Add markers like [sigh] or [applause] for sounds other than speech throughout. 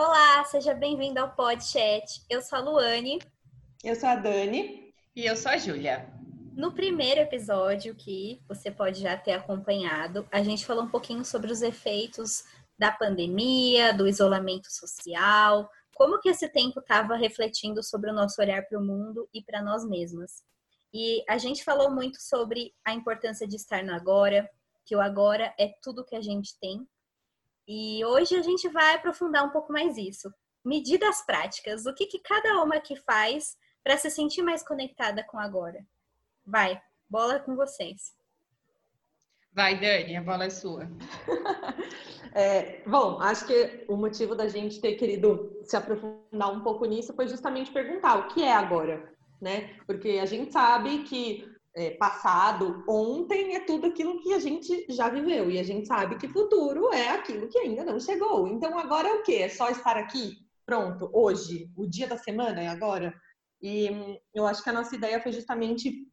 Olá, seja bem-vindo ao PodChat. Eu sou a Luane. Eu sou a Dani. E eu sou a Júlia. No primeiro episódio, que você pode já ter acompanhado, a gente falou um pouquinho sobre os efeitos da pandemia, do isolamento social, como que esse tempo estava refletindo sobre o nosso olhar para o mundo e para nós mesmas. E a gente falou muito sobre a importância de estar no agora, que o agora é tudo que a gente tem. E hoje a gente vai aprofundar um pouco mais isso. Medidas práticas, o que, que cada uma aqui faz para se sentir mais conectada com o agora. Vai, bola com vocês. Vai, Dani, a bola é sua. [laughs] é, bom, acho que o motivo da gente ter querido se aprofundar um pouco nisso foi justamente perguntar o que é agora, né? Porque a gente sabe que é, passado, ontem é tudo aquilo que a gente já viveu e a gente sabe que futuro é aquilo que ainda não chegou. Então agora é o quê? É só estar aqui, pronto, hoje, o dia da semana é agora. E hum, eu acho que a nossa ideia foi justamente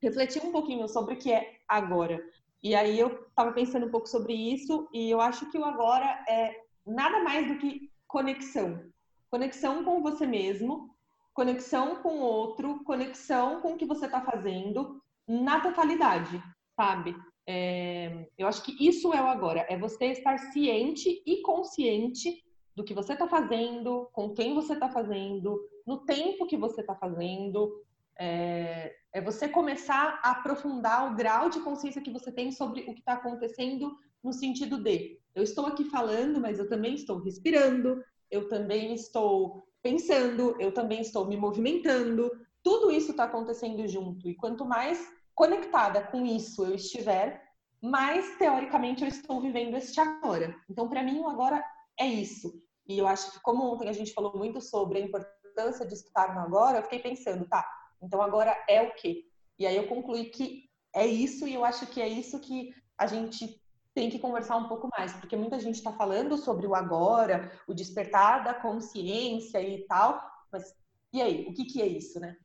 refletir um pouquinho sobre o que é agora. E aí eu estava pensando um pouco sobre isso e eu acho que o agora é nada mais do que conexão. Conexão com você mesmo, conexão com o outro, conexão com o que você está fazendo na totalidade, sabe? É, eu acho que isso é o agora, é você estar ciente e consciente do que você está fazendo, com quem você está fazendo, no tempo que você está fazendo, é, é, você começar a aprofundar o grau de consciência que você tem sobre o que está acontecendo no sentido de eu estou aqui falando, mas eu também estou respirando, eu também estou pensando, eu também estou me movimentando. Tudo isso está acontecendo junto. E quanto mais conectada com isso eu estiver, mais teoricamente eu estou vivendo este agora. Então, para mim, o agora é isso. E eu acho que, como ontem a gente falou muito sobre a importância de estar no agora, eu fiquei pensando, tá, então agora é o quê? E aí eu concluí que é isso e eu acho que é isso que a gente tem que conversar um pouco mais, porque muita gente está falando sobre o agora, o despertar da consciência e tal, mas e aí, o que, que é isso, né?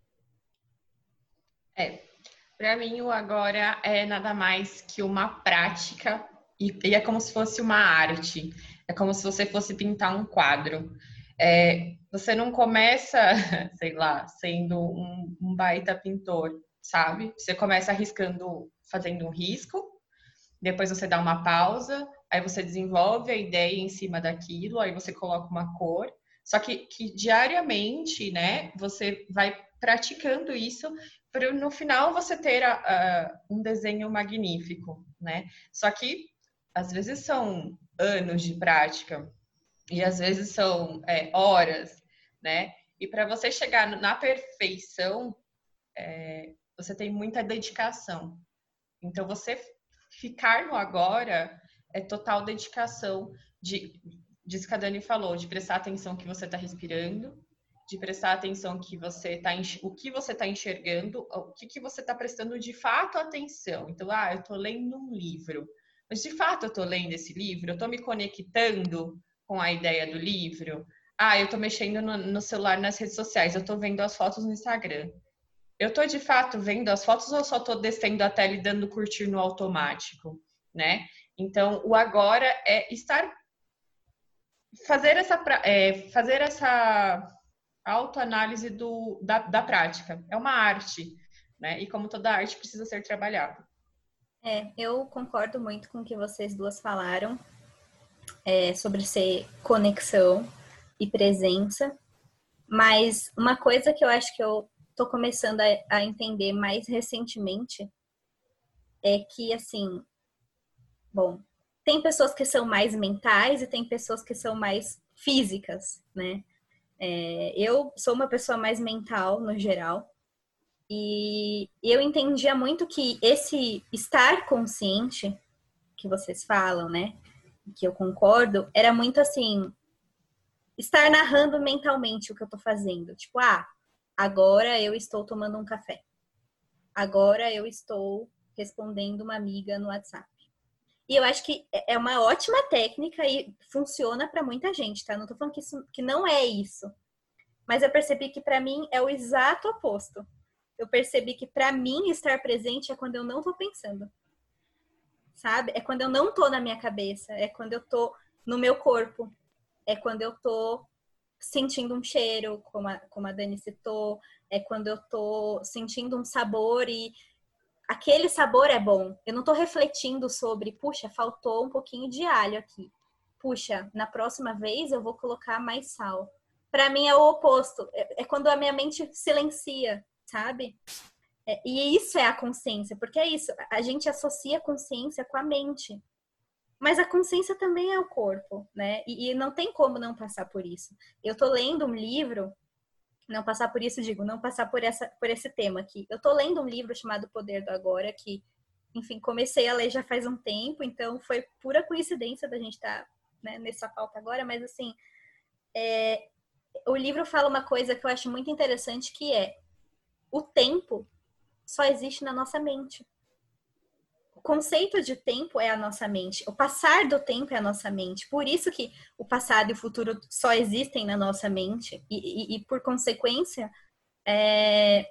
É, para mim o agora é nada mais que uma prática e, e, é como se fosse uma arte, é como se você fosse pintar um quadro. É, você não começa, [laughs] sei lá, sendo um, um baita pintor, sabe? Você começa arriscando, fazendo um risco, depois você dá uma pausa, aí você desenvolve a ideia em cima daquilo, aí você coloca uma cor. Só que, que diariamente, né, você vai praticando isso para no final você ter um desenho magnífico, né? Só que às vezes são anos de prática e às vezes são é, horas, né? E para você chegar na perfeição, é, você tem muita dedicação. Então, você ficar no agora é total dedicação de, disso que a Dani falou, de prestar atenção que você está respirando, de prestar atenção que você tá o que você está enxergando, o que, que você está prestando de fato atenção. Então, ah, eu estou lendo um livro, mas de fato eu estou lendo esse livro, eu estou me conectando com a ideia do livro. Ah, eu estou mexendo no, no, celular nas redes sociais, eu estou vendo as fotos no Instagram. Eu estou de fato vendo as fotos ou só estou descendo a tela e dando curtir no automático, né? Então, o agora é estar fazer essa é, fazer essa autoanálise do da, da prática. É uma arte, né? E como toda arte precisa ser trabalhada. É, eu concordo muito com o que vocês duas falaram é, sobre ser conexão e presença. Mas uma coisa que eu acho que eu tô começando a, a entender mais recentemente é que, assim, bom, tem pessoas que são mais mentais e tem pessoas que são mais físicas, né? É, eu sou uma pessoa mais mental no geral e eu entendia muito que esse estar consciente que vocês falam, né? que eu concordo, era muito assim, estar narrando mentalmente o que eu tô fazendo. Tipo, ah, agora eu estou tomando um café. Agora eu estou respondendo uma amiga no WhatsApp. E eu acho que é uma ótima técnica e funciona para muita gente, tá? Não tô falando que, isso, que não é isso. Mas eu percebi que para mim é o exato oposto. Eu percebi que para mim estar presente é quando eu não tô pensando sabe? É quando eu não tô na minha cabeça, é quando eu tô no meu corpo. é quando eu tô sentindo um cheiro, como a, como a Dani citou, é quando eu tô sentindo um sabor e aquele sabor é bom. Eu não tô refletindo sobre, puxa, faltou um pouquinho de alho aqui. Puxa, na próxima vez eu vou colocar mais sal. Para mim é o oposto. É, é quando a minha mente silencia, sabe? É, e isso é a consciência, porque é isso. A gente associa a consciência com a mente. Mas a consciência também é o corpo, né? E, e não tem como não passar por isso. Eu tô lendo um livro, não passar por isso, digo, não passar por, essa, por esse tema aqui. Eu tô lendo um livro chamado Poder do Agora, que, enfim, comecei a ler já faz um tempo, então foi pura coincidência da gente estar tá, né, nessa pauta agora, mas assim, é, o livro fala uma coisa que eu acho muito interessante, que é o tempo só existe na nossa mente conceito de tempo é a nossa mente. O passar do tempo é a nossa mente. Por isso que o passado e o futuro só existem na nossa mente. E, e, e por consequência, é...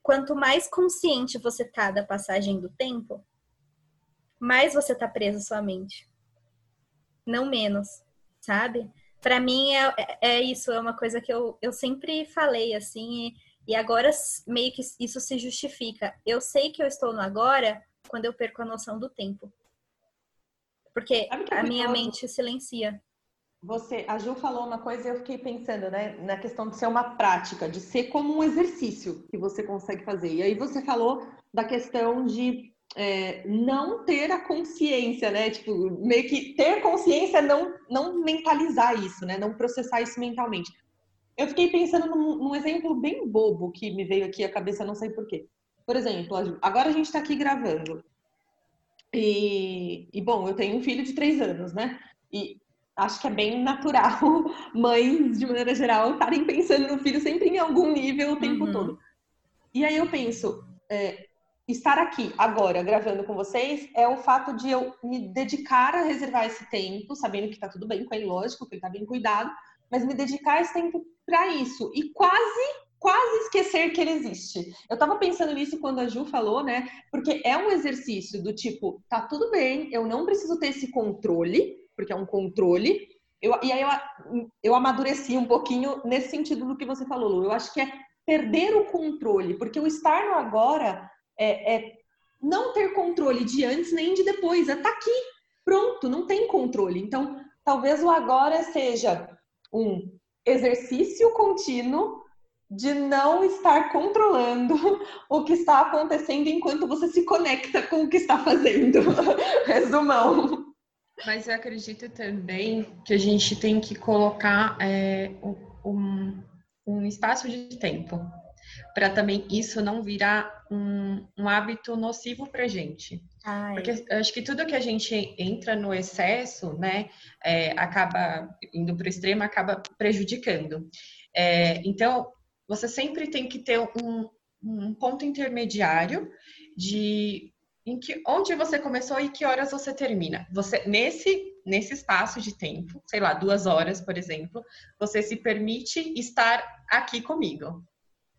quanto mais consciente você tá da passagem do tempo, mais você tá preso à sua mente. Não menos, sabe? Para mim é, é, é isso, é uma coisa que eu, eu sempre falei assim. E, e agora meio que isso se justifica. Eu sei que eu estou no agora quando eu perco a noção do tempo. Porque é a minha mente silencia. Você, a Ju falou uma coisa e eu fiquei pensando, né, na questão de ser uma prática, de ser como um exercício que você consegue fazer. E aí você falou da questão de é, não ter a consciência, né? Tipo, meio que ter consciência, não, não mentalizar isso, né? Não processar isso mentalmente. Eu fiquei pensando num, num exemplo bem bobo que me veio aqui à cabeça, não sei porquê. Por exemplo, agora a gente está aqui gravando. E, e, bom, eu tenho um filho de três anos, né? E acho que é bem natural [laughs] mães, de maneira geral, estarem pensando no filho sempre em algum nível o tempo uhum. todo. E aí eu penso, é, estar aqui agora gravando com vocês é o fato de eu me dedicar a reservar esse tempo, sabendo que tá tudo bem com ele, lógico, que ele tá bem cuidado, mas me dedicar esse tempo para isso. E quase quase esquecer que ele existe. Eu tava pensando nisso quando a Ju falou, né? Porque é um exercício do tipo, tá tudo bem, eu não preciso ter esse controle, porque é um controle. Eu, e aí eu, eu amadureci um pouquinho nesse sentido do que você falou, Lu. Eu acho que é perder o controle, porque o estar no agora é, é não ter controle de antes nem de depois, é tá aqui, pronto, não tem controle. Então, talvez o agora seja um exercício contínuo de não estar controlando [laughs] o que está acontecendo enquanto você se conecta com o que está fazendo. [laughs] Resumão. Mas eu acredito também que a gente tem que colocar é, um, um espaço de tempo para também isso não virar um, um hábito nocivo para gente. Ai. Porque acho que tudo que a gente entra no excesso, né, é, acaba indo para o extremo, acaba prejudicando. É, então, você sempre tem que ter um, um ponto intermediário de em que, onde você começou e que horas você termina. Você nesse nesse espaço de tempo, sei lá, duas horas, por exemplo, você se permite estar aqui comigo.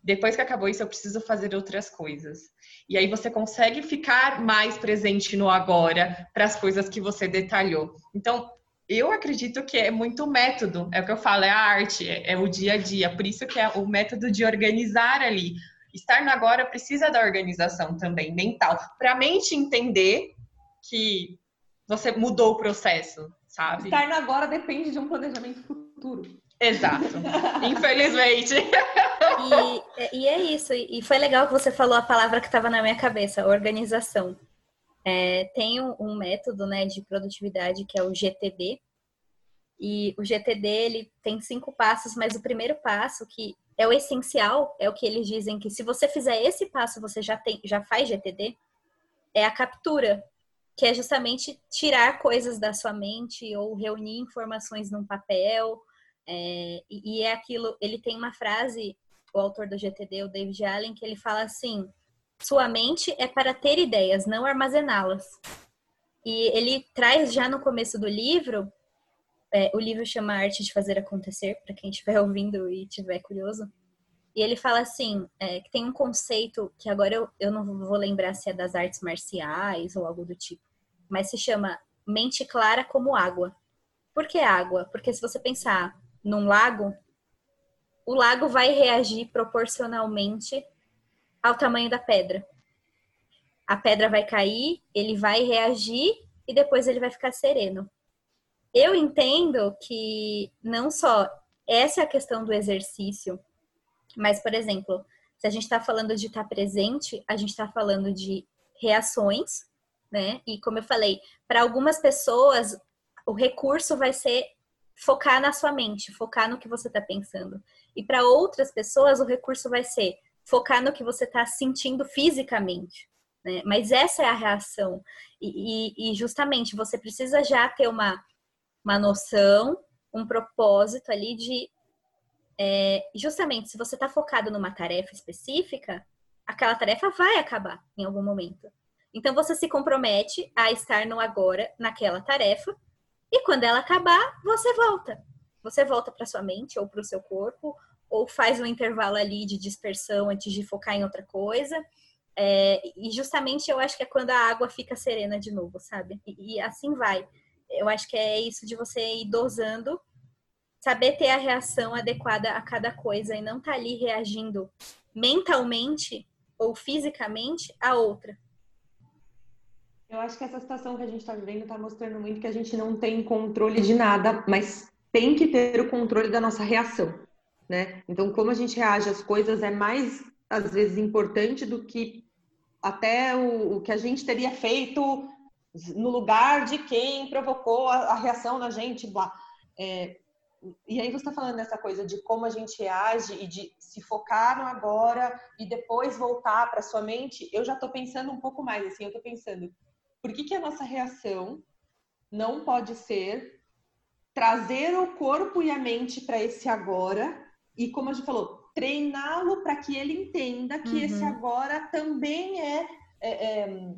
Depois que acabou isso, eu preciso fazer outras coisas. E aí você consegue ficar mais presente no agora para as coisas que você detalhou. Então, eu acredito que é muito método, é o que eu falo, é a arte, é, é o dia a dia, por isso que é o método de organizar ali. Estar no agora precisa da organização também, mental, para a mente entender que você mudou o processo, sabe? Estar no agora depende de um planejamento futuro. Exato, [laughs] infelizmente. E, e, é isso, e foi legal que você falou a palavra que estava na minha cabeça, organização. É, tem um, método né, de produtividade que é o GTD. E o GTD ele tem cinco passos, mas o primeiro passo, que é o essencial, é o que eles dizem que se você fizer esse passo, você já, tem, já faz GTD, é a captura, que é justamente tirar coisas da sua mente ou reunir informações num papel. É, e é aquilo, ele tem uma frase, o autor do GTD, o David Allen, que ele fala assim: sua mente é para ter ideias, não armazená-las. E ele traz já no começo do livro, é, o livro chama Arte de Fazer Acontecer, para quem estiver [laughs] ouvindo e estiver curioso. E ele fala assim, é, que tem um conceito que agora eu, eu não vou lembrar se é das artes marciais ou algo do tipo, mas se chama mente clara como água. Por que água? Porque se você pensar num lago, o lago vai reagir proporcionalmente ao tamanho da pedra. A pedra vai cair, ele vai reagir e depois ele vai ficar sereno. Eu entendo que não só essa é a questão do exercício, mas, por exemplo, se a gente está falando de estar tá presente, a gente está falando de reações, né? E como eu falei, para algumas pessoas, o recurso vai ser focar na sua mente, focar no que você está pensando. E para outras pessoas, o recurso vai ser focar no que você está sentindo fisicamente. Né? Mas essa é a reação. E, e, e, justamente você precisa já ter uma, uma noção, um propósito ali de. É, justamente, se você está focado numa tarefa específica, aquela tarefa vai acabar em algum momento. Então você se compromete a estar no agora naquela tarefa e quando ela acabar, você volta. Você volta para sua mente ou para o seu corpo ou faz um intervalo ali de dispersão antes de focar em outra coisa. É, e justamente eu acho que é quando a água fica serena de novo, sabe? E, e, assim vai. Eu acho que é isso de você ir dosando, saber ter a reação adequada a cada coisa e não estar tá ali reagindo mentalmente ou fisicamente a outra. Eu acho que essa situação que a gente está vivendo está mostrando muito que a gente não tem controle de nada, mas tem que ter o controle da nossa reação, né? Então, como a gente reage às coisas é mais, às vezes, importante do que até o, o que a gente teria feito no lugar de quem provocou a, a reação na gente, blá. É, e aí você está falando dessa coisa de como a gente reage e de se focar no agora e depois voltar para sua mente. Eu já estou pensando um pouco mais assim. Eu estou pensando por que, que a nossa reação não pode ser trazer o corpo e a mente para esse agora e, como a gente falou, treiná-lo para que ele entenda que uhum. esse agora também é, é, é,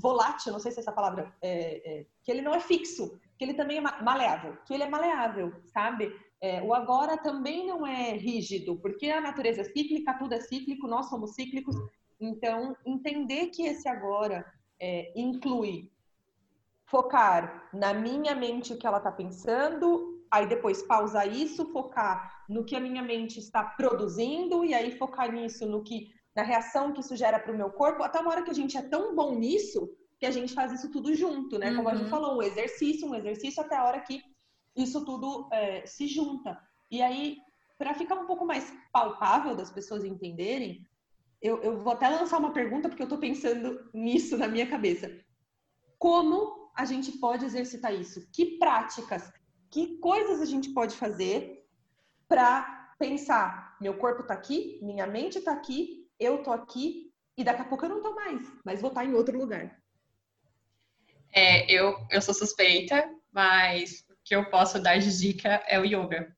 volátil, não sei se é essa palavra, é, é, que ele não é fixo, que ele também é maleável, que ele é maleável, sabe? É, o agora também não é rígido, porque a natureza é cíclica, tudo é cíclico, nós somos cíclicos. Então, entender que esse agora é, inclui focar na minha mente o que ela está pensando, aí depois pausar isso, focar no que a minha mente está produzindo e aí focar nisso, no que na reação que isso gera para o meu corpo, até uma hora que a gente é tão bom nisso que a gente faz isso tudo junto, né? Como uhum. a gente uhum. falou, um exercício, um exercício até a hora que isso tudo é, se junta. E aí, para ficar um pouco mais palpável das pessoas entenderem, eu, eu vou até lançar uma pergunta porque eu estou pensando nisso na minha cabeça. Como a gente pode exercitar isso? Que práticas, que coisas a gente pode fazer para pensar: meu corpo está aqui, minha mente está aqui, eu estou aqui e daqui a pouco eu não estou mais, mas vou estar tá em outro lugar. É, eu, eu sou suspeita, mas o que eu posso dar de dica é o yoga.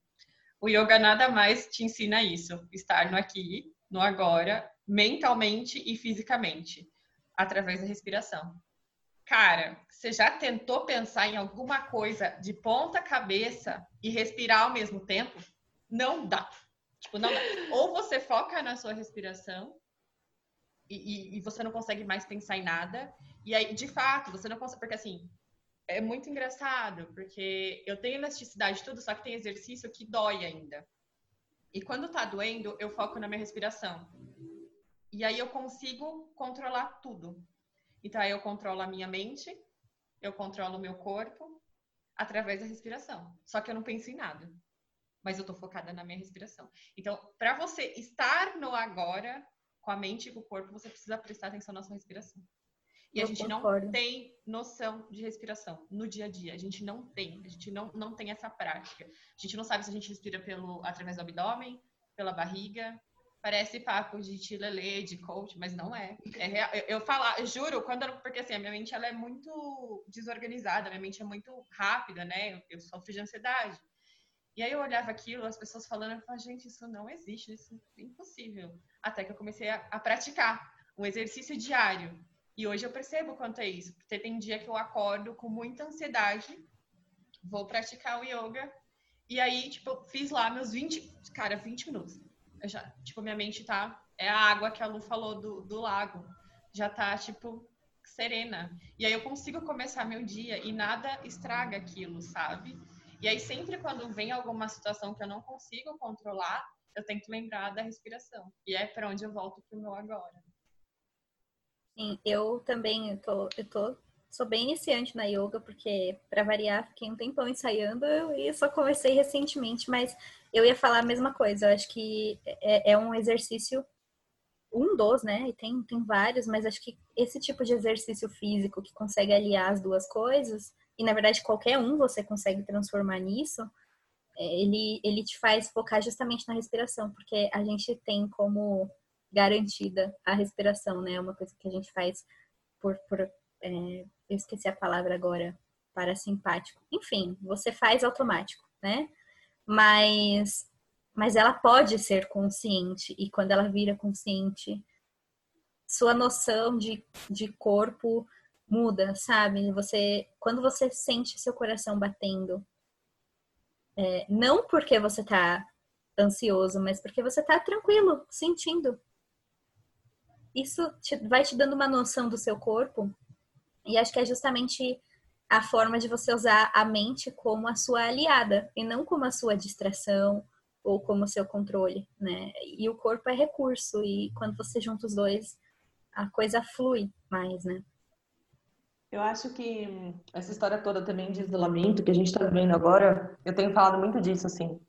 O yoga nada mais te ensina isso, estar no aqui, no agora, mentalmente e fisicamente, através da respiração. Cara, você já tentou pensar em alguma coisa de ponta cabeça e respirar ao mesmo tempo? Não dá. Tipo, não dá. Ou você foca na sua respiração e, e, e, você não consegue mais pensar em nada. E aí, de fato, você não consegue. Porque assim, é muito engraçado, porque eu tenho elasticidade tudo, só que tem exercício que dói ainda. E quando tá doendo, eu foco na minha respiração. E aí eu consigo controlar tudo. Então aí eu controlo a minha mente, eu controlo o meu corpo através da respiração. Só que eu não penso em nada. Mas eu tô focada na minha respiração. Então, para você estar no agora, com a mente e com o corpo, você precisa prestar atenção na sua respiração. E eu a gente concordo. não tem noção de respiração no dia a dia. A gente não tem. A gente não, não tem essa prática. A gente não sabe se a gente respira pelo, através do abdômen, pela barriga, Parece papo de tilelê, de coach, mas não é. é real. Eu, eu falar, eu juro, quando porque assim, a minha mente ela é muito desorganizada, minha mente é muito rápida, né? Eu, eu sofro de ansiedade. E aí eu olhava aquilo, as pessoas falando, eu falava, gente, isso não existe, isso é impossível. Até que eu comecei a, a praticar um exercício diário. E hoje eu percebo quanto é isso. Porque tem dia que eu acordo com muita ansiedade, vou praticar o yoga, e aí, tipo, fiz lá meus 20, cara, 20 minutos já, tipo, minha mente tá. É a água que a Lu falou do, do lago. Já tá, tipo, serena. E aí eu consigo começar meu dia e nada estraga aquilo, sabe? E aí, sempre quando vem alguma situação que eu não consigo controlar, eu tenho que lembrar da respiração. E é para onde eu volto pro meu agora. Sim, eu também eu tô, eu tô sou bem iniciante na yoga, porque, para variar, fiquei um tempão ensaiando e só comecei recentemente, mas eu ia falar a mesma coisa. Eu acho que é, é um exercício, um dos, né? E tem, tem vários, mas acho que esse tipo de exercício físico que consegue aliar as duas coisas, e na verdade qualquer um você consegue transformar nisso, é, ele, ele te faz focar justamente na respiração, porque a gente tem como garantida a respiração, né? É uma coisa que a gente faz por, por é, eu esqueci a palavra agora, parasimpático. Enfim, você faz automático, né? Mas, mas ela pode ser consciente e quando ela vira consciente, sua noção de, de corpo muda, sabe? Você, quando você sente seu coração batendo, é, não porque você tá ansioso, mas porque você tá tranquilo, sentindo. Isso te, vai te dando uma noção do seu corpo e acho que é justamente a forma de você usar a mente como a sua aliada e não como a sua distração ou como seu controle, né? E o corpo é recurso e quando você junta os dois, a coisa flui mais, né? Eu acho que essa história toda também de isolamento que a gente está vivendo agora, eu tenho falado muito disso, assim.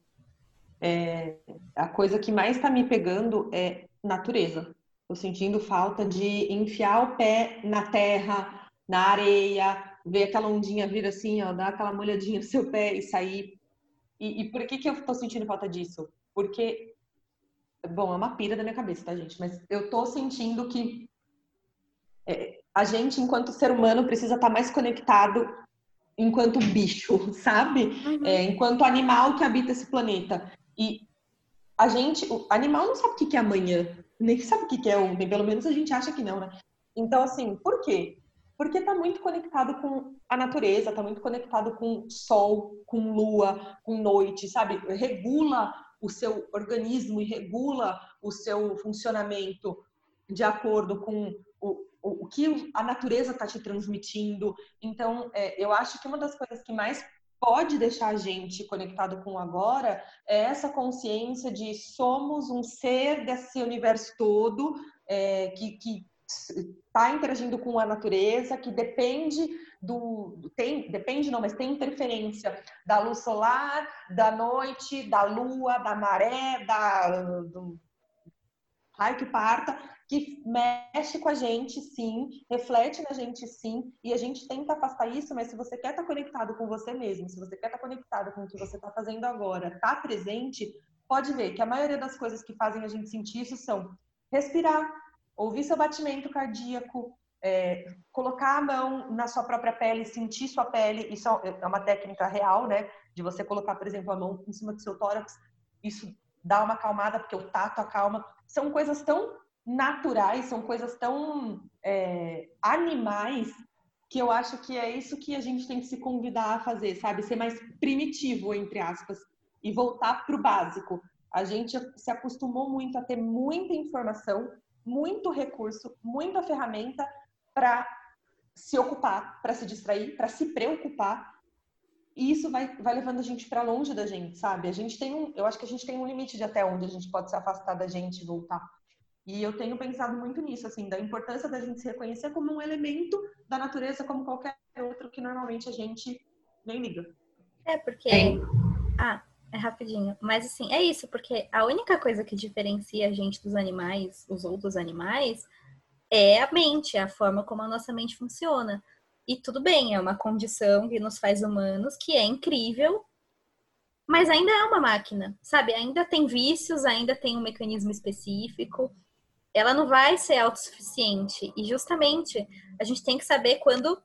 É, a coisa que mais está me pegando é natureza. Tô sentindo falta de enfiar o pé na terra, na areia, ver aquela ondinha vir assim, ó, dar aquela molhadinha no seu pé e sair. E, e por que, que eu tô sentindo falta disso? Porque, bom, é uma pira da minha cabeça, tá, gente? Mas eu tô sentindo que é, a gente, enquanto ser humano, precisa estar tá mais conectado enquanto bicho, [laughs] sabe? Uhum. É, enquanto animal que habita esse planeta. E a gente, o animal não sabe o que é amanhã, nem sabe o que é ontem, pelo menos a gente acha que não, né? Então, assim, por quê? Porque está muito conectado com a natureza, está muito conectado com sol, com lua, com noite, sabe? Regula o seu organismo e regula o seu funcionamento de acordo com o, o, o que a natureza está te transmitindo. Então, é, eu acho que uma das coisas que mais pode deixar a gente conectado com agora é essa consciência de somos um ser desse universo todo é, que, que está interagindo com a natureza, que depende do. Tem, depende não, mas tem interferência da luz solar, da noite, da lua, da maré, da, do raio que parta, que mexe com a gente, sim, reflete na gente, sim, e a gente tenta afastar isso, mas se você quer estar tá conectado com você mesmo, se você quer estar tá conectado com o que você está fazendo agora, está presente, pode ver que a maioria das coisas que fazem a gente sentir isso são respirar, ouvir seu batimento cardíaco, é, colocar a mão na sua própria pele, sentir sua pele. Isso é uma técnica real, né? De você colocar, por exemplo, a mão em cima do seu tórax. Isso dá uma acalmada, porque o tato acalma. São coisas tão naturais, são coisas tão é, animais que eu acho que é isso que a gente tem que se convidar a fazer, sabe? Ser mais primitivo, entre aspas, e voltar para o básico. A gente se acostumou muito a ter muita informação, muito recurso, muita ferramenta para se ocupar, para se distrair, para se preocupar. E isso vai, vai levando a gente para longe da gente, sabe? A gente tem um, eu acho que a gente tem um limite de até onde a gente pode se afastar da gente e voltar. E eu tenho pensado muito nisso, assim, da importância da gente se reconhecer como um elemento da natureza, como qualquer outro que normalmente a gente nem liga. É, porque. É. Ah, é rapidinho. Mas assim, é isso, porque a única coisa que diferencia a gente dos animais, os outros animais, é a mente, é a forma como a nossa mente funciona. E tudo bem, é uma condição que nos faz humanos, que é incrível, mas ainda é uma máquina, sabe? Ainda tem vícios, ainda tem um mecanismo específico. Ela não vai ser autossuficiente. E justamente a gente tem que saber quando,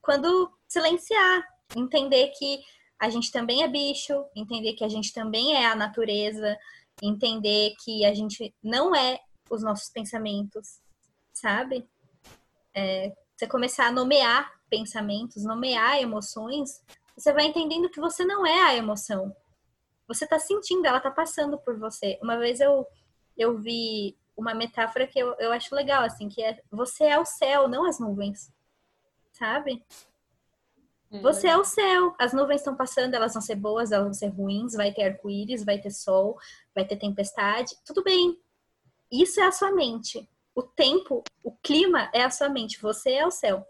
quando silenciar, entender que a gente também é bicho, entender que a gente também é a natureza, entender que a gente não é os nossos pensamentos, sabe? É, você começar a nomear pensamentos, nomear emoções, você vai entendendo que você não é a emoção. Você tá sentindo, ela tá passando por você. Uma vez eu, eu vi uma metáfora que eu, eu acho legal, assim, que é você é o céu, não as nuvens. Sabe? Você é o céu. As nuvens estão passando, elas vão ser boas, elas vão ser ruins, vai ter arco-íris, vai ter sol, vai ter tempestade. Tudo bem. Isso é a sua mente. O tempo, o clima é a sua mente. Você é o céu.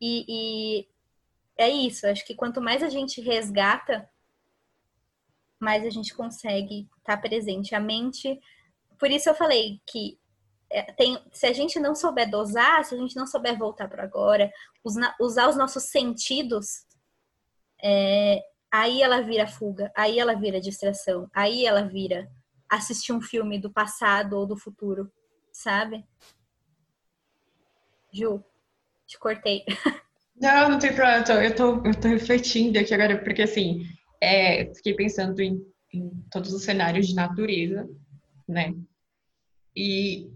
E, e é isso. Acho que quanto mais a gente resgata, mais a gente consegue estar presente. A mente. Por isso eu falei que tem, se a gente não souber dosar, se a gente não souber voltar para agora, usar os nossos sentidos, é, aí ela vira fuga, aí ela vira distração, aí ela vira assistir um filme do passado ou do futuro, sabe? Ju, te cortei. [laughs] Não, não tem problema, eu tô, eu tô, eu tô refletindo aqui agora, porque assim, é, fiquei pensando em, em todos os cenários de natureza, né? E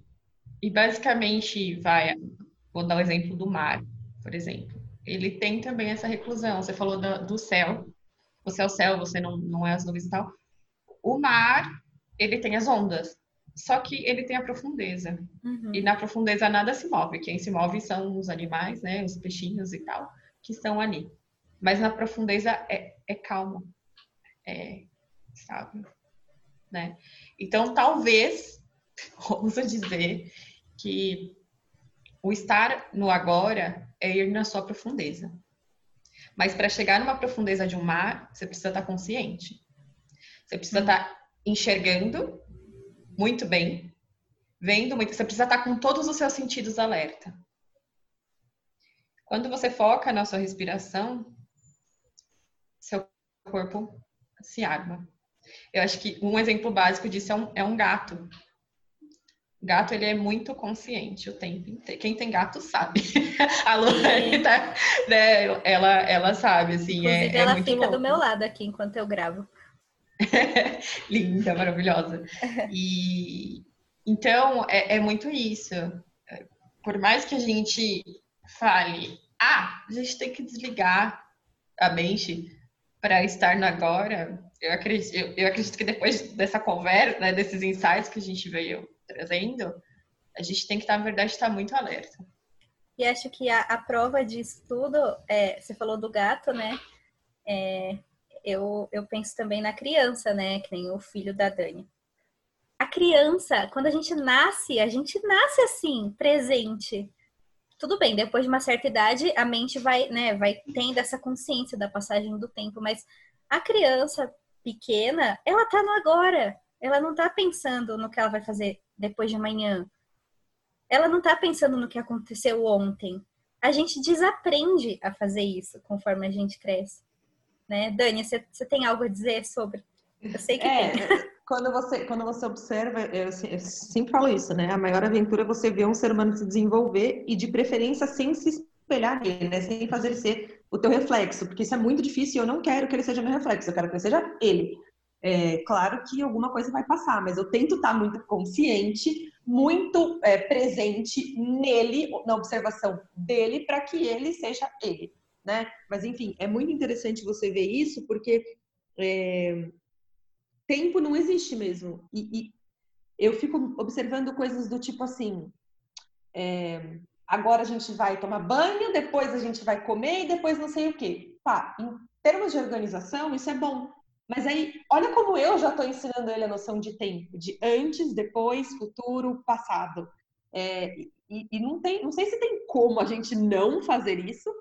e basicamente, vai, vou dar o exemplo do mar, por exemplo. Ele tem também essa reclusão. Você falou do, do céu. Você é o céu, você não, não é as nuvens e tal. O mar, ele tem as ondas. Só que ele tem a profundeza. Uhum. E na profundeza nada se move. Quem se move são os animais, né? Os peixinhos e tal, que estão ali. Mas na profundeza é, é calmo. É estável. Né? Então, talvez, [laughs] ouso dizer, que o estar no agora é ir na sua profundeza. Mas para chegar numa profundeza de um mar, você precisa estar tá consciente. Você precisa estar tá enxergando muito bem, vendo muito. Você precisa estar tá com todos os seus sentidos alerta. Quando você foca na sua respiração, seu corpo se arma. Eu acho que um exemplo básico disso é um, é um gato. Gato, ele é muito consciente o tempo inteiro. Quem tem gato sabe. [laughs] a Luane tá, né, ela, ela sabe, assim, é, é, ela fica louco. do meu lado aqui enquanto eu gravo. [laughs] Linda, maravilhosa. [laughs] E então é, é, muito isso. Por mais que a gente fale, ah, a gente tem que desligar a mente para estar no agora, eu acredito, eu, eu acredito que depois dessa conversa, né, desses insights que a gente veio trazendo, a gente tem que estar, na verdade, estar muito alerta. E acho que a, a prova disso tudo, é, você falou do gato, né? É, eu, eu penso também na criança, né? Que nem o filho da Dani. A criança, quando a gente nasce, a gente nasce assim, presente. Tudo bem, depois de uma certa idade, a mente vai, né, vai tendo essa consciência da passagem do tempo, mas a criança pequena, ela tá no agora. Ela não tá pensando no que ela vai fazer depois de amanhã. Ela não está pensando no que aconteceu ontem. A gente desaprende a fazer isso conforme a gente cresce. Né? Dani, você, você tem algo a dizer sobre? Eu sei que é, tem. [laughs] Quando você, quando você observa, eu, eu, sempre falo isso, né? A maior aventura é você ver um ser humano se desenvolver e, de preferência, sem se espelhar nele, né? Sem fazer ele ser o teu reflexo, porque isso é muito difícil e eu não quero que ele seja meu reflexo, eu quero que ele seja ele. É, claro que alguma coisa vai passar, mas eu tento estar muito consciente, muito é, presente nele, na observação dele, para que ele seja ele, né? Mas enfim, é muito interessante você ver isso, porque é, tempo não existe mesmo. E, e, eu fico observando coisas do tipo assim: é, agora a gente vai tomar banho, depois a gente vai comer e depois não sei o quê. Tá, em termos de organização, isso é bom mas aí, olha como eu já estou ensinando ele a noção de tempo, de antes, depois, futuro, passado. É, e, e, não tem, não sei se tem como a gente não fazer isso.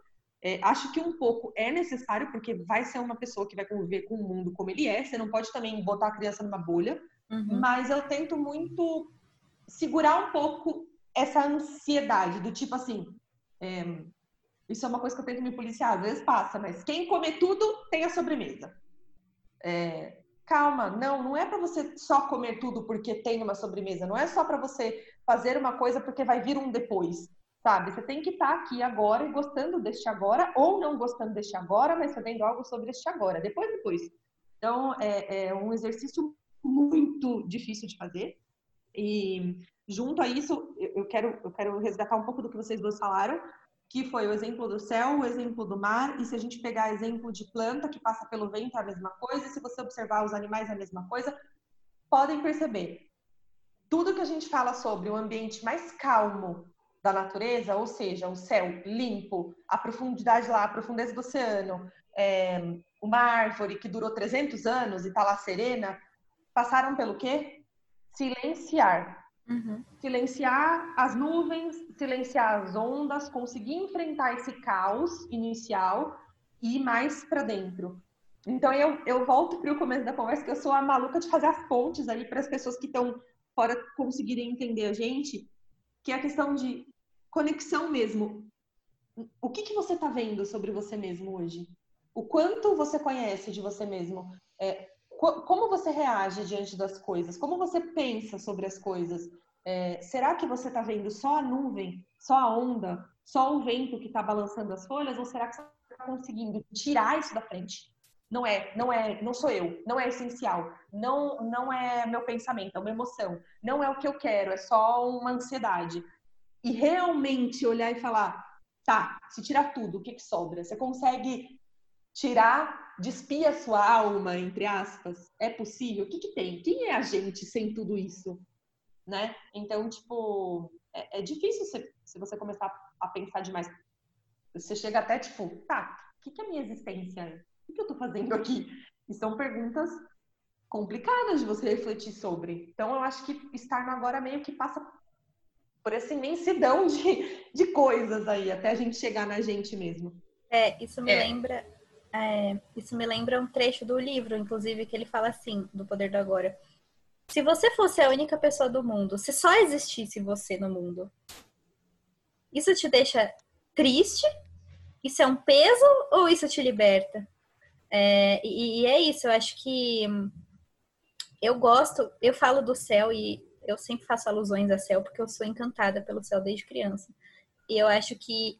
É, acho que um pouco é necessário, porque vai ser uma pessoa que vai conviver com o mundo como ele é. Você não pode também botar a criança numa bolha. Uhum. Mas eu tento muito segurar um pouco essa ansiedade, do tipo assim. É, isso é uma coisa que eu tento me policiar, às vezes passa, mas quem comer tudo tem a sobremesa. É, calma, não, não é para você só comer tudo porque tem uma sobremesa, não é só para você fazer uma coisa porque vai vir um depois, sabe? Você tem que estar tá aqui agora e gostando deste agora, ou não gostando deste agora, mas sabendo algo sobre este agora, depois, depois. Então, é, é um exercício muito difícil de fazer. E junto a isso, eu quero, eu quero resgatar um pouco do que vocês duas falaram, que foi o exemplo do céu, o exemplo do mar, e se a gente pegar exemplo de planta que passa pelo vento é a mesma coisa, e se você observar os animais é a mesma coisa, podem perceber. Tudo que a gente fala sobre o ambiente mais calmo da natureza, ou seja, o céu limpo, a profundidade lá, a profundeza do oceano, é, uma árvore que durou 300 anos e está lá serena, passaram pelo quê? Silenciar. Uhum. Silenciar as nuvens, silenciar as ondas, conseguir enfrentar esse caos inicial e ir mais para dentro. Então eu, eu volto para o começo da conversa que eu sou a maluca de fazer as pontes ali para as pessoas que estão fora conseguirem entender a gente, que é a questão de conexão mesmo. O que, que você está vendo sobre você mesmo hoje? O quanto você conhece de você mesmo? É, como você reage diante das coisas? Como você pensa sobre as coisas? É, será que você está vendo só a nuvem, só a onda, só o vento que está balançando as folhas? Ou será que você está conseguindo tirar isso da frente não é, não é, não sou eu, não é essencial, não, não é meu pensamento, é uma emoção, não é o que eu quero, é só uma ansiedade. E realmente olhar e falar, tá, se tirar tudo, o que, que sobra? Você consegue tirar, despir a sua alma, entre aspas? É possível? O que, que tem? Quem é a gente sem tudo isso? Né? Então, tipo, é, é difícil se, se você começar a pensar demais. Você chega até, tipo, tá, o que, que é a minha existência? o que eu estou fazendo aqui? E são perguntas complicadas de você refletir sobre. Então, eu acho que estar no agora meio que passa por essa imensidão de, de coisas aí, até a gente chegar na gente mesmo. É, isso me é. lembra. É, isso me lembra um trecho do livro, inclusive, que ele fala assim, do Poder do Agora. Se você fosse a única pessoa do mundo, se só existisse você no mundo, isso te deixa triste? Isso é um peso ou isso te liberta? É, e, e, é isso, eu acho que eu gosto, eu falo do céu e eu sempre faço alusões a céu porque eu sou encantada pelo céu desde criança. E eu acho que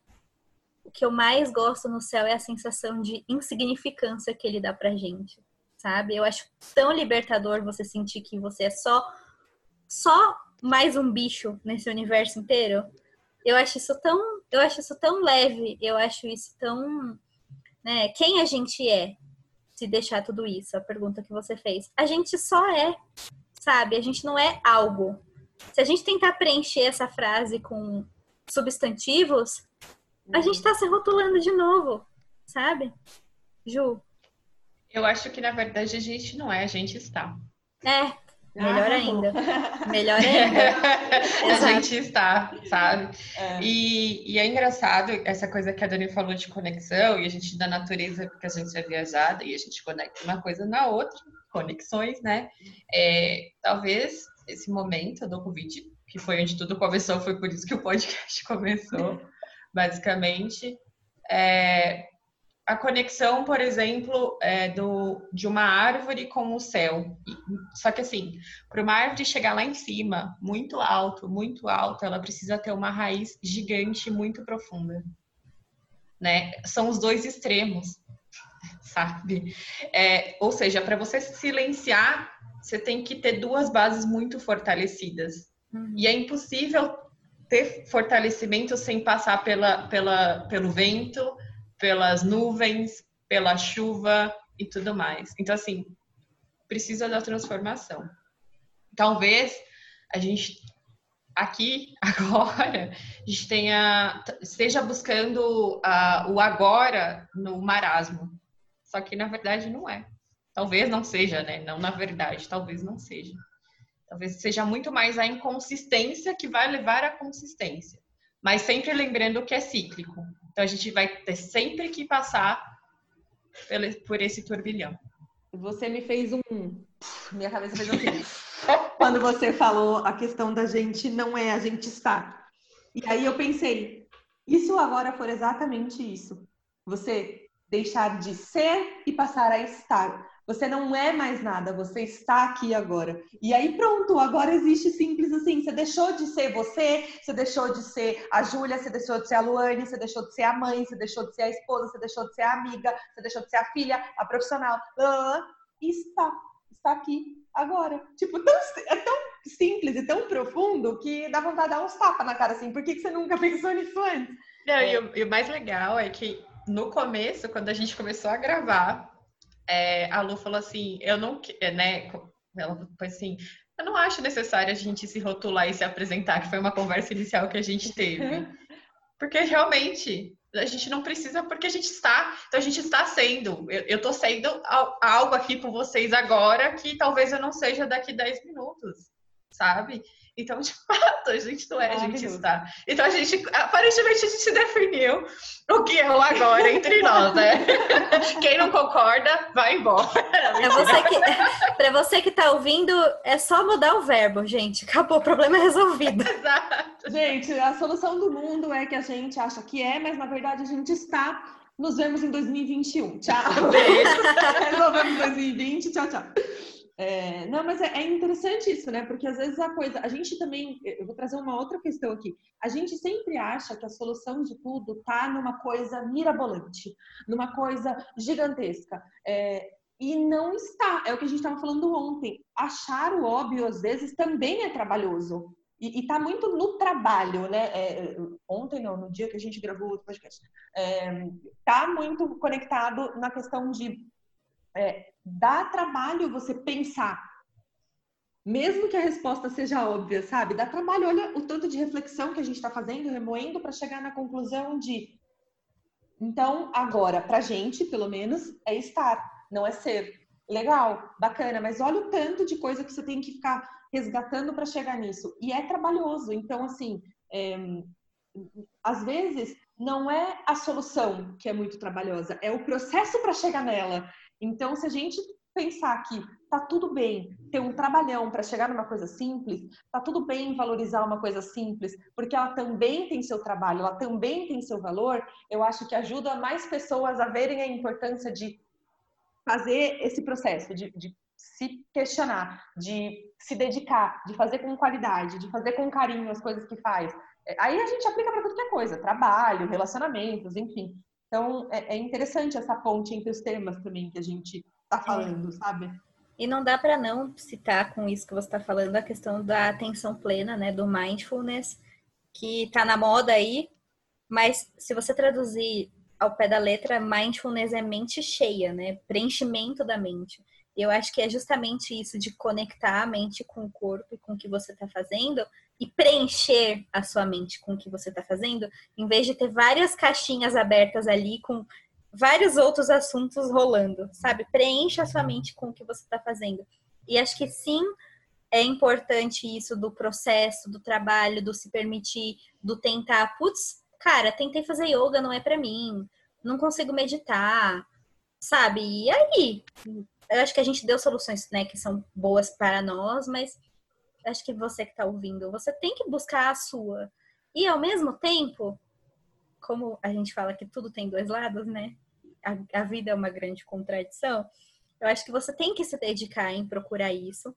o que eu mais gosto no céu é a sensação de insignificância que ele dá pra gente, sabe? Eu acho tão libertador você sentir que você é só só mais um bicho nesse universo inteiro. Eu acho isso tão, eu acho isso tão leve, eu acho isso tão né? Quem a gente é se deixar tudo isso? A pergunta que você fez. A gente só é, sabe? A gente não é algo. Se a gente tentar preencher essa frase com substantivos, a gente está se rotulando de novo, sabe? Ju. Eu acho que na verdade a gente não é, a gente está. É, Melhor ah, ainda. [laughs] Melhor ainda. [laughs] a gente está, sabe? É. E, e, é engraçado essa coisa que a Dani falou de conexão, e a gente da natureza, porque a gente é viajada e a gente conecta uma coisa na outra, conexões, né? É, talvez esse momento do Covid, que foi onde tudo começou, foi por isso que o podcast [laughs] começou, basicamente. É, a conexão, por exemplo, é do, de uma árvore com o céu. Só que assim, para uma árvore chegar lá em cima, muito alto, muito alto, ela precisa ter uma raiz gigante, muito profunda. Né? São os dois extremos, [laughs] sabe? É, ou seja, para você silenciar, você tem que ter duas bases muito fortalecidas. Uhum. E é impossível ter fortalecimento sem passar pela, pela, pelo vento, pelas nuvens, pela chuva e tudo mais. Então, assim, precisa da transformação. Talvez a gente aqui [laughs] agora a gente tenha esteja buscando uh, o agora no marasmo. Só que na verdade não é. Talvez não seja, né? Não na verdade, talvez não seja. Talvez seja muito mais a inconsistência que vai levar à consistência. Mas sempre lembrando que é cíclico. Então a gente vai ter sempre que passar por esse turbilhão. Você me fez um. Minha cabeça fez assim. [laughs] Quando você falou a questão da gente não é, a gente está. E aí eu pensei, se agora for exatamente isso? Você deixar de ser e passar a estar. Você não é mais nada, você está aqui agora. E aí pronto, agora existe simples assim. Você deixou de ser você, você deixou de ser a Júlia, você deixou de ser a Luane, você deixou de ser a mãe, você deixou de ser a esposa, você deixou de ser a amiga, você deixou de ser a filha, a profissional. E está, está aqui agora. Tipo, tão, é tão simples e tão profundo que dá vontade de dar uns tapas na cara assim. Por que, que você nunca [laughs] pensou nisso antes? Não, é. e, o, e o mais legal é que no começo, quando a gente começou a gravar, é, a Lu falou assim, eu não, né, ela foi assim, Eu não acho necessário a gente se rotular e se apresentar, que foi uma conversa inicial que a gente teve. [laughs] Porque realmente a gente não precisa, porque a gente está, então a gente está sendo. Eu estou sendo algo aqui com vocês agora que talvez eu não seja daqui 10 minutos, sabe? Então, de [laughs] fato, a gente não é, a gente está. Então, a gente, aparentemente, a gente definiu o que é o agora entre nós, né? [laughs] Quem não concorda, vai embora. É você que, para você que está ouvindo, é só mudar o verbo, gente. Acabou, o problema é resolvido. Exato. Gente, a solução do mundo é que a gente acha que é, mas na verdade a gente está. Nos vemos em 2021. Tchau. Beijo. Resolvemos 2020. Tchau, tchau. É, não, mas é, é, interessante isso, né? Porque às vezes a coisa. A gente também. Eu vou trazer uma outra questão aqui. A gente sempre acha que a solução de tudo tá numa coisa mirabolante, numa coisa gigantesca. É, e não está. É o que a gente estava falando ontem. Achar o óbvio, às vezes, também é trabalhoso. E, está muito no trabalho, né? É, ontem, não, no dia que a gente gravou o podcast, está é, muito conectado na questão de é, dá trabalho você pensar. Mesmo que a resposta seja óbvia, sabe? Dá trabalho. Olha o tanto de reflexão que a gente está fazendo, remoendo para chegar na conclusão de. Então, agora, para gente, pelo menos, é estar, não é ser. Legal, bacana, mas olha o tanto de coisa que você tem que ficar resgatando para chegar nisso. E é trabalhoso. Então, assim, é... às vezes não é a solução que é muito trabalhosa, é o processo para chegar nela. Então, se a gente pensar que tá tudo bem ter um trabalhão para chegar numa coisa simples, tá tudo bem valorizar uma coisa simples, porque ela também tem seu trabalho, ela também tem seu valor, eu acho que ajuda mais pessoas a verem a importância de fazer esse processo, de, de se questionar, de se dedicar, de fazer com qualidade, de fazer com carinho as coisas que faz. Aí a gente aplica para tudo que é coisa, trabalho, relacionamentos, enfim. Então, é, é interessante essa ponte entre os temas também que a gente está falando, sabe? E não dá para não citar com isso que você está falando a questão da atenção plena, né, do mindfulness, que está na moda aí, mas se você traduzir ao pé da letra, mindfulness é mente cheia, né, preenchimento da mente. Eu acho que é justamente isso de conectar a mente com o corpo e com o que você está fazendo e preencher a sua mente com o que você está fazendo, em vez de ter várias caixinhas abertas ali com vários outros assuntos rolando, sabe? Preencha a sua mente com o que você está fazendo. E acho que sim, é importante isso do processo, do trabalho, do se permitir, do tentar. Putz, cara, tentei fazer yoga, não é para mim. Não consigo meditar, sabe? E aí? eu acho que a gente deu soluções, né, que são boas para nós, mas acho que você que está ouvindo, você tem que buscar a sua. E ao mesmo tempo, como a gente fala que tudo tem dois lados, né? A, a vida é uma grande contradição. Eu acho que você tem que se dedicar em procurar isso.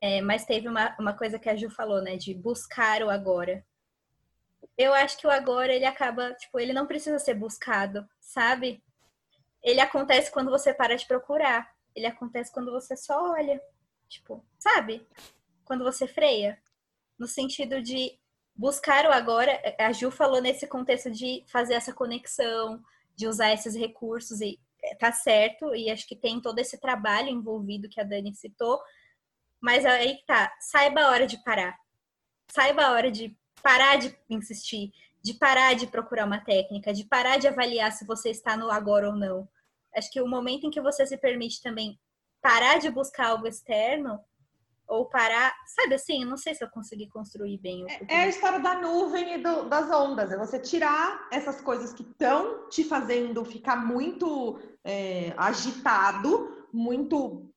É, mas teve uma, uma coisa que a Ju falou, né? De buscar o agora. Eu acho que o agora, ele acaba, tipo, ele não precisa ser buscado, sabe? ele acontece quando você para de procurar. Ele acontece quando você só olha. Tipo, sabe? Quando você freia. No sentido de buscar o agora. A Ju falou nesse contexto de fazer essa conexão, de usar esses recursos e é, tá certo. E acho que tem todo esse trabalho envolvido que a Dani citou. Mas aí tá, saiba a hora de parar. Saiba a hora de parar de insistir, de parar de procurar uma técnica, de parar de avaliar se você está no agora ou não. Acho que o momento em que você se permite também parar de buscar algo externo ou parar, sabe assim, não sei se eu consegui construir bem. O é, é a história da nuvem e do, das ondas, é você tirar essas coisas que estão te fazendo ficar muito é, agitado, muito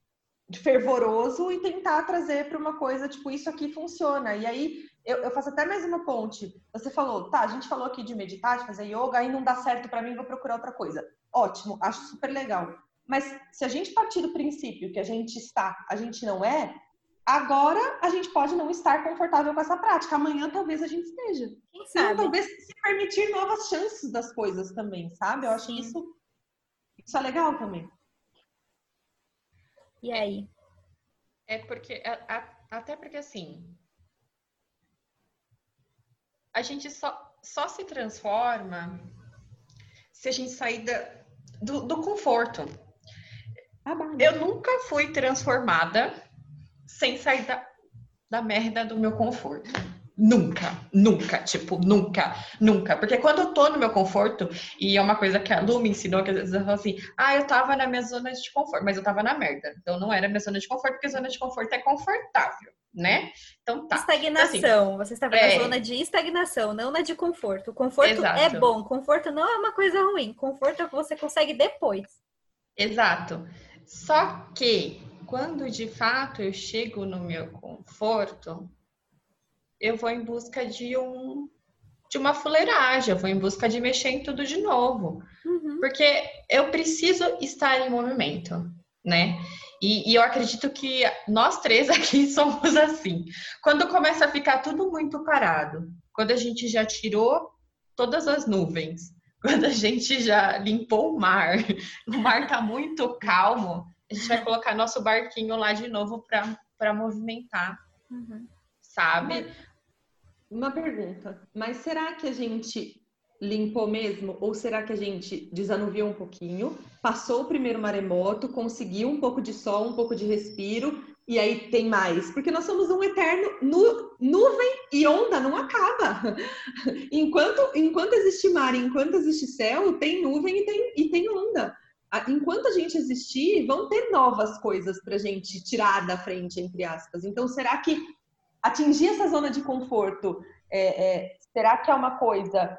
fervoroso e tentar trazer para uma coisa tipo isso aqui funciona. E aí eu, eu, faço até mais uma ponte. Você falou, tá, a gente falou aqui de meditar, de fazer yoga, aí não dá certo para mim, vou procurar outra coisa ótimo, acho super legal. Mas se a gente partir do princípio que a gente está, a gente não é, agora a gente pode não estar confortável com essa prática. Amanhã talvez a gente esteja. Quem sabe? Então, talvez se permitir novas chances das coisas também, sabe? Eu acho Sim. isso isso é legal também. E aí? É porque até porque assim a gente só, só se transforma se a gente sair da, do, do conforto. Eu nunca fui transformada sem sair da, da merda do meu conforto. Nunca, nunca, tipo, nunca, nunca. Porque quando eu tô no meu conforto, e é uma coisa que a Lu me ensinou, que às vezes eu falo assim, ah, eu tava na minha zona de conforto, mas eu tava na merda. Então não era minha zona de conforto, porque zona de conforto é confortável, né? Então tá. Estagnação. Então, assim, você estava é... na zona de estagnação, não na de conforto. O conforto Exato. é bom, conforto não é uma coisa ruim. Conforto é o que você consegue depois. Exato. Só que quando de fato eu chego no meu conforto, eu vou em busca de um de uma fuleiragem, eu vou em busca de mexer em tudo de novo. Uhum. Porque eu preciso estar em movimento, né? E, e, eu acredito que nós três [laughs] aqui somos assim. Quando começa a ficar tudo muito parado, quando a gente já tirou todas as nuvens, quando a gente já limpou o mar, o mar tá muito calmo, a gente vai colocar nosso barquinho lá de novo para movimentar. Uhum. Sabe? Uma pergunta, mas será que a gente limpou mesmo? Ou será que a gente desanuviou um pouquinho, passou o primeiro maremoto, conseguiu um pouco de sol, um pouco de respiro, e aí tem mais? Porque nós somos um eterno nu, nuvem e onda, não acaba. [laughs] enquanto, enquanto existe mar, enquanto existe céu, tem nuvem e tem, e tem onda. Enquanto a gente existir, vão ter novas coisas para gente tirar da frente, entre aspas. Então, será que atingir essa zona de conforto, é, é, será que é uma coisa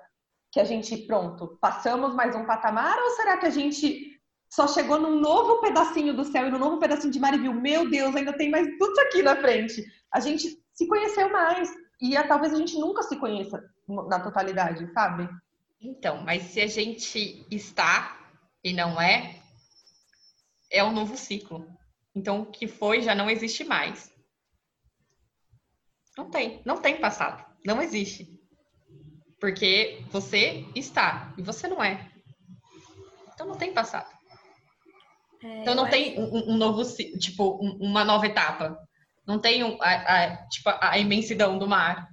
que a gente, pronto, passamos mais um patamar ou será que a gente só chegou num novo pedacinho do céu e num novo pedacinho de mar e viu, meu Deus, ainda tem mais tudo aqui na frente? A gente se conheceu mais e a, talvez a gente nunca se conheça na totalidade, sabe? Então, mas se a gente está e não é, é um novo ciclo. Então, o que foi já não existe mais. Não tem, não tem passado, não existe. Porque você está e você não é. Então não tem passado. É, então não tem um, um, novo, tipo, uma nova etapa. Não tem um, a, a, tipo, a imensidão do mar.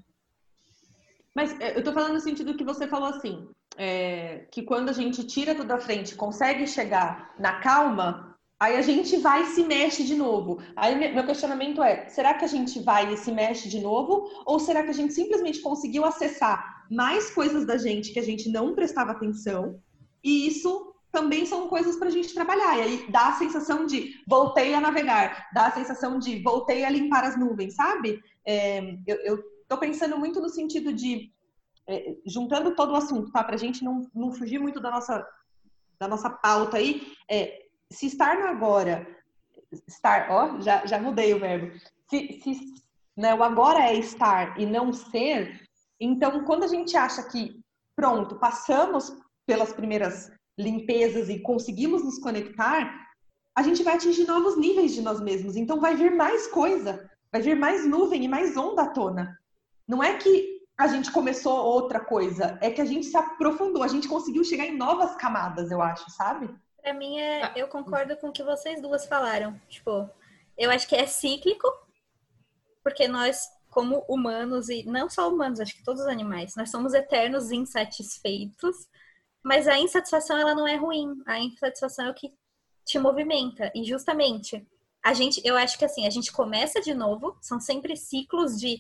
Mas é, eu tô falando no sentido que você falou assim, é, que quando a gente tira tudo da frente, consegue chegar na calma, Aí a gente vai e se mexe de novo. Aí meu questionamento é: será que a gente vai e se mexe de novo? Ou será que a gente simplesmente conseguiu acessar mais coisas da gente que a gente não prestava atenção? E isso também são coisas para a gente trabalhar. E aí dá a sensação de voltei a navegar, dá a sensação de voltei a limpar as nuvens, sabe? É, eu, estou pensando muito no sentido de, é, juntando todo o assunto, tá? Para a gente não, não fugir muito da nossa, da nossa pauta aí. É, se estar no agora, estar, ó, já, já mudei o verbo. Se, se né, o agora é estar e não ser, então quando a gente acha que, pronto, passamos pelas primeiras limpezas e conseguimos nos conectar, a gente vai atingir novos níveis de nós mesmos. Então vai vir mais coisa, vai vir mais nuvem e mais onda à tona. Não é que a gente começou outra coisa, é que a gente se aprofundou, a gente conseguiu chegar em novas camadas, eu acho, sabe? Pra mim, é, ah. eu concordo com o que vocês duas falaram. Tipo, eu acho que é cíclico, porque nós, como humanos, e não só humanos, acho que todos os animais, nós somos eternos insatisfeitos, mas a insatisfação, ela não é ruim. A insatisfação é o que te movimenta. E justamente, a gente, eu acho que assim, a gente começa de novo, são sempre ciclos de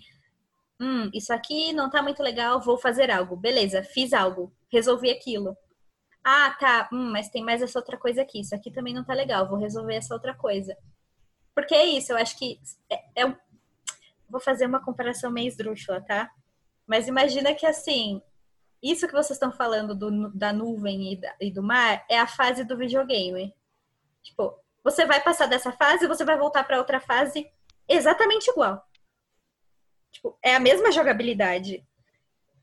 hum, isso aqui não tá muito legal, vou fazer algo. Beleza, fiz algo, resolvi aquilo. Ah, tá, hum, mas tem mais essa outra coisa aqui. Isso aqui também não tá legal, vou resolver essa outra coisa. Porque é isso, eu acho que é, é. Vou fazer uma comparação meio esdrúxula, tá? Mas imagina que assim, isso que vocês estão falando do, da nuvem e, da, e do mar é a fase do videogame. Tipo, você vai passar dessa fase e você vai voltar para outra fase exatamente igual. Tipo, é a mesma jogabilidade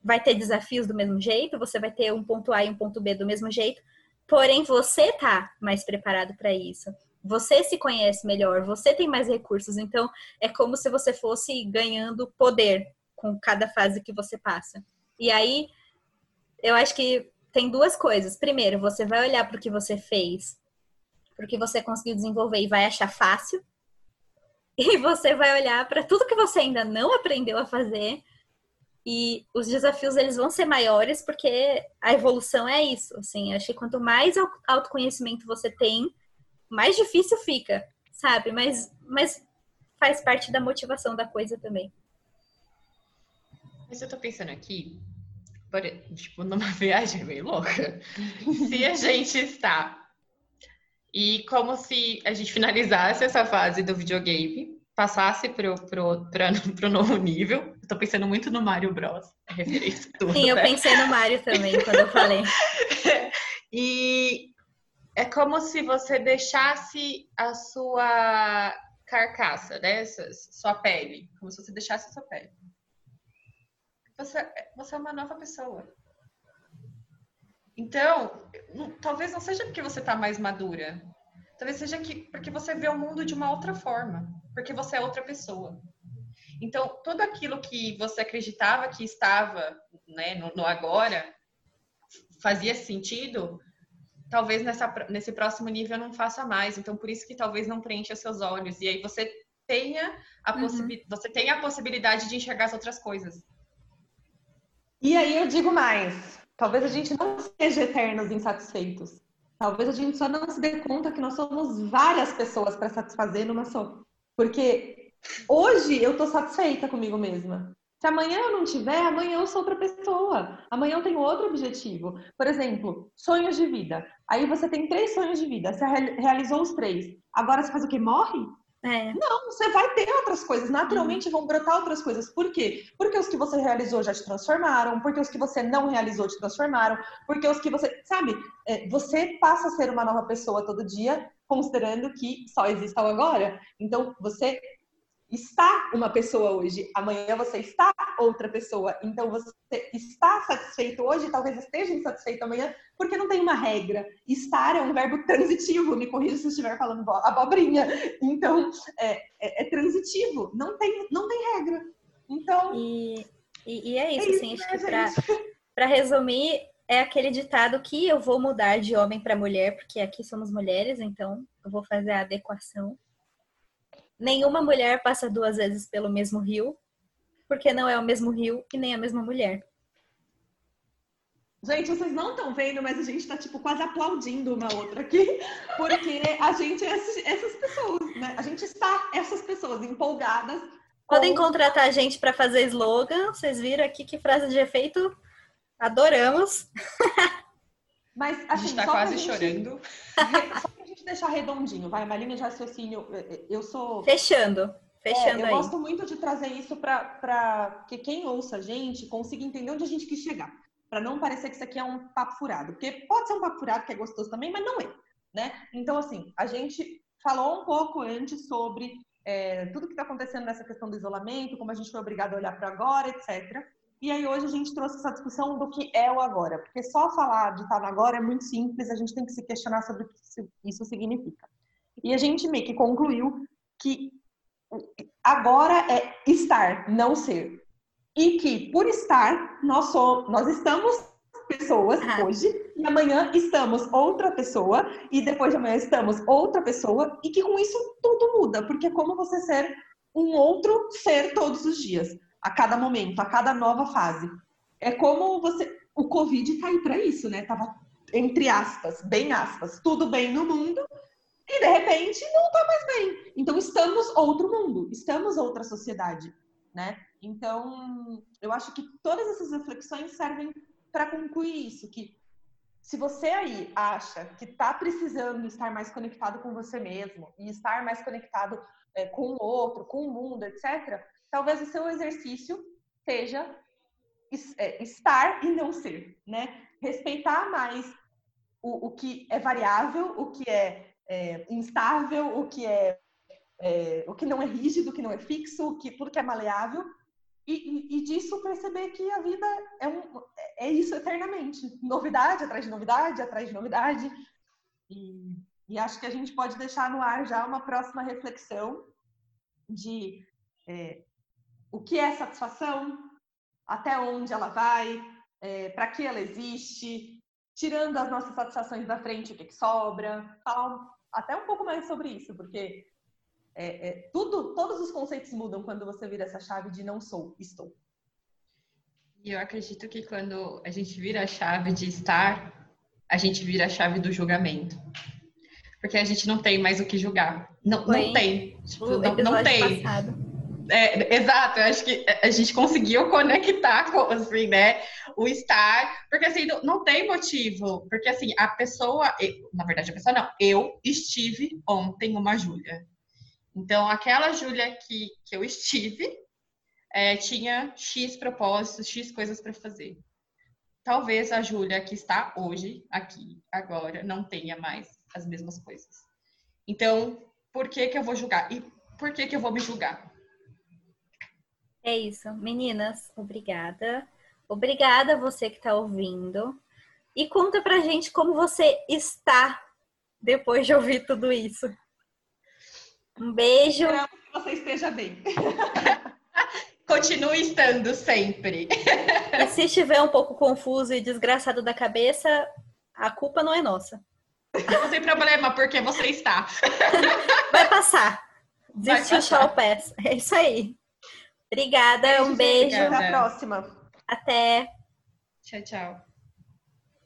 vai ter desafios do mesmo jeito, você vai ter um ponto A e um ponto B do mesmo jeito, porém você tá mais preparado para isso. Você se conhece melhor, você tem mais recursos, então é como se você fosse ganhando poder com cada fase que você passa. E aí, eu acho que tem duas coisas. Primeiro, você vai olhar para o que você fez, para o que você conseguiu desenvolver e vai achar fácil. [laughs] E você vai olhar para tudo que você ainda não aprendeu a fazer e os desafios eles vão ser maiores porque a evolução é isso. Assim, acho que quanto mais autoconhecimento você tem, mais difícil fica, sabe? Mas, mas faz parte da motivação da coisa também. Mas eu tô pensando aqui, tipo, numa [laughs] viagem meio louca. se a gente está e como se a gente finalizasse essa fase do videogame, passasse pro, pro, pra, pro novo nível. Eu tô pensando muito no Mario Bros. É referência tudo, Sim, eu né? pensei no Mario também quando eu falei. [laughs] e é como se você deixasse a sua carcaça, né? Sua pele. Como se você deixasse a sua pele. Você, você é uma nova pessoa. Então, não, talvez não seja porque você está mais madura. Talvez seja que, porque você vê o mundo de uma outra forma. Porque você é outra pessoa. Então, tudo aquilo que você acreditava que estava né, no, no agora fazia sentido, talvez nessa, nesse próximo nível não faça mais. Então, por isso que talvez não preencha seus olhos. E aí você tenha a, uhum. você tenha a possibilidade de enxergar as outras coisas. E aí eu digo mais: talvez a gente não seja eternos insatisfeitos. Talvez a gente só não se dê conta que nós somos várias pessoas para satisfazer numa só. Porque hoje eu tô satisfeita comigo mesma. Se amanhã eu não tiver, amanhã eu sou outra pessoa. Amanhã eu tenho outro objetivo. Por exemplo, sonhos de vida. Aí você tem três sonhos de vida. Você realizou os três. Agora você faz o quê? Morre? É. Não, você vai ter outras coisas. Naturalmente vão brotar outras coisas. Por quê? Porque os que você realizou já te transformaram, porque os que você não realizou te transformaram, porque os que você. Sabe? É, você passa a ser uma nova pessoa todo dia, considerando que só exista o agora. Então, você está uma pessoa hoje, amanhã você está outra pessoa. Então você está satisfeito hoje, talvez esteja insatisfeito amanhã, porque não tem uma regra. Estar é um verbo transitivo, me corrija se eu estiver falando abobrinha. Então é, é, é transitivo, não tem, não tem regra. Então. E, e, e é isso, é assim, isso, acho né, para [laughs] resumir, é aquele ditado que eu vou mudar de homem para mulher, porque aqui somos mulheres, então eu vou fazer a adequação nenhuma mulher passa duas vezes pelo mesmo rio, porque não é o mesmo rio e nem a mesma mulher. Gente, vocês não estão vendo, mas a gente está tipo quase aplaudindo uma outra aqui, [laughs] porque a gente é essas pessoas, né? A gente está essas pessoas empolgadas. Podem contratar a gente para fazer slogan. Vocês viram aqui que frase de efeito adoramos. [laughs] Mas assim, a gente está quase gente... chorando. Gente deixar redondinho, vai, uma linha de raciocínio. Eu sou. Fechando. Fechando é, eu aí. gosto muito de trazer isso para que quem ouça a gente consiga entender onde a gente quis chegar. Para não parecer que isso aqui é um papo furado. Porque pode ser um papo furado que é gostoso também, mas não é. Né? Então, assim, a gente falou um pouco antes sobre é, tudo que está acontecendo nessa questão do isolamento, como a gente foi obrigado a olhar para agora, etc. E aí hoje a gente trouxe essa discussão do que é o agora, porque só falar de estar no agora é muito simples, a gente tem que se questionar sobre o que isso significa. E a gente meio que concluiu que agora é estar, não ser. E que por estar, nós, somos, nós estamos pessoas ah. hoje, e amanhã estamos outra pessoa, e depois de amanhã estamos outra pessoa, e que com isso tudo muda, porque é como você ser um outro ser todos os dias a cada momento, a cada nova fase. É como você. O Covid tá aí para isso, né? Tava, entre aspas, bem aspas, tudo bem no mundo, e de repente não tá mais bem. Então estamos outro mundo, estamos outra sociedade, né? Então, eu acho que todas essas reflexões servem para concluir isso, que se você aí acha que está precisando estar mais conectado com você mesmo e estar mais conectado é, com o outro, com o mundo, etc., talvez o seu exercício seja é, estar e não ser, né? Respeitar mais o, o que é variável, o que é, é instável, o que é, é, o que não é rígido, o que não é fixo, o que tudo que é maleável. E, e, e, disso perceber que a vida é, um, é isso eternamente, novidade atrás de novidade, atrás de novidade. E, e acho que a gente pode deixar no ar já uma próxima reflexão de é, o que é satisfação, até onde ela vai, é, para que ela existe, tirando as nossas satisfações da frente, o que, que sobra, falar até um pouco mais sobre isso, porque é, é, tudo, todos os conceitos mudam quando você vira essa chave de não sou, estou. E eu acredito que quando a gente vira a chave de estar, a gente vira a chave do julgamento. porque a gente não tem mais o que julgar. Não, não tem. Tipo, não, não tem. É, exato, eu acho que a gente conseguiu conectar com, assim, né, o estar, porque assim, não, não tem motivo, porque assim, a pessoa, eu, na verdade a pessoa não, eu estive ontem uma Júlia. Então, aquela Júlia que, que eu estive, é, tinha X propósitos, X coisas para fazer. Talvez a Júlia que está hoje, aqui, agora, não tenha mais as mesmas coisas. Então, por que que eu vou julgar? E por que que eu vou me julgar? É isso. Meninas, obrigada. Obrigada a você que está ouvindo. E conta pra gente como você está depois de ouvir tudo isso. Um beijo. Esperamos que você esteja bem. [laughs] Continue estando sempre. [laughs] E se estiver um pouco confuso e desgraçado da cabeça, a culpa não é nossa. Não tem problema, porque você está. Vai passar. Desistiu shall pass. É isso aí. Obrigada, beijo, um beijo. Até a próxima. Até. Tchau, tchau.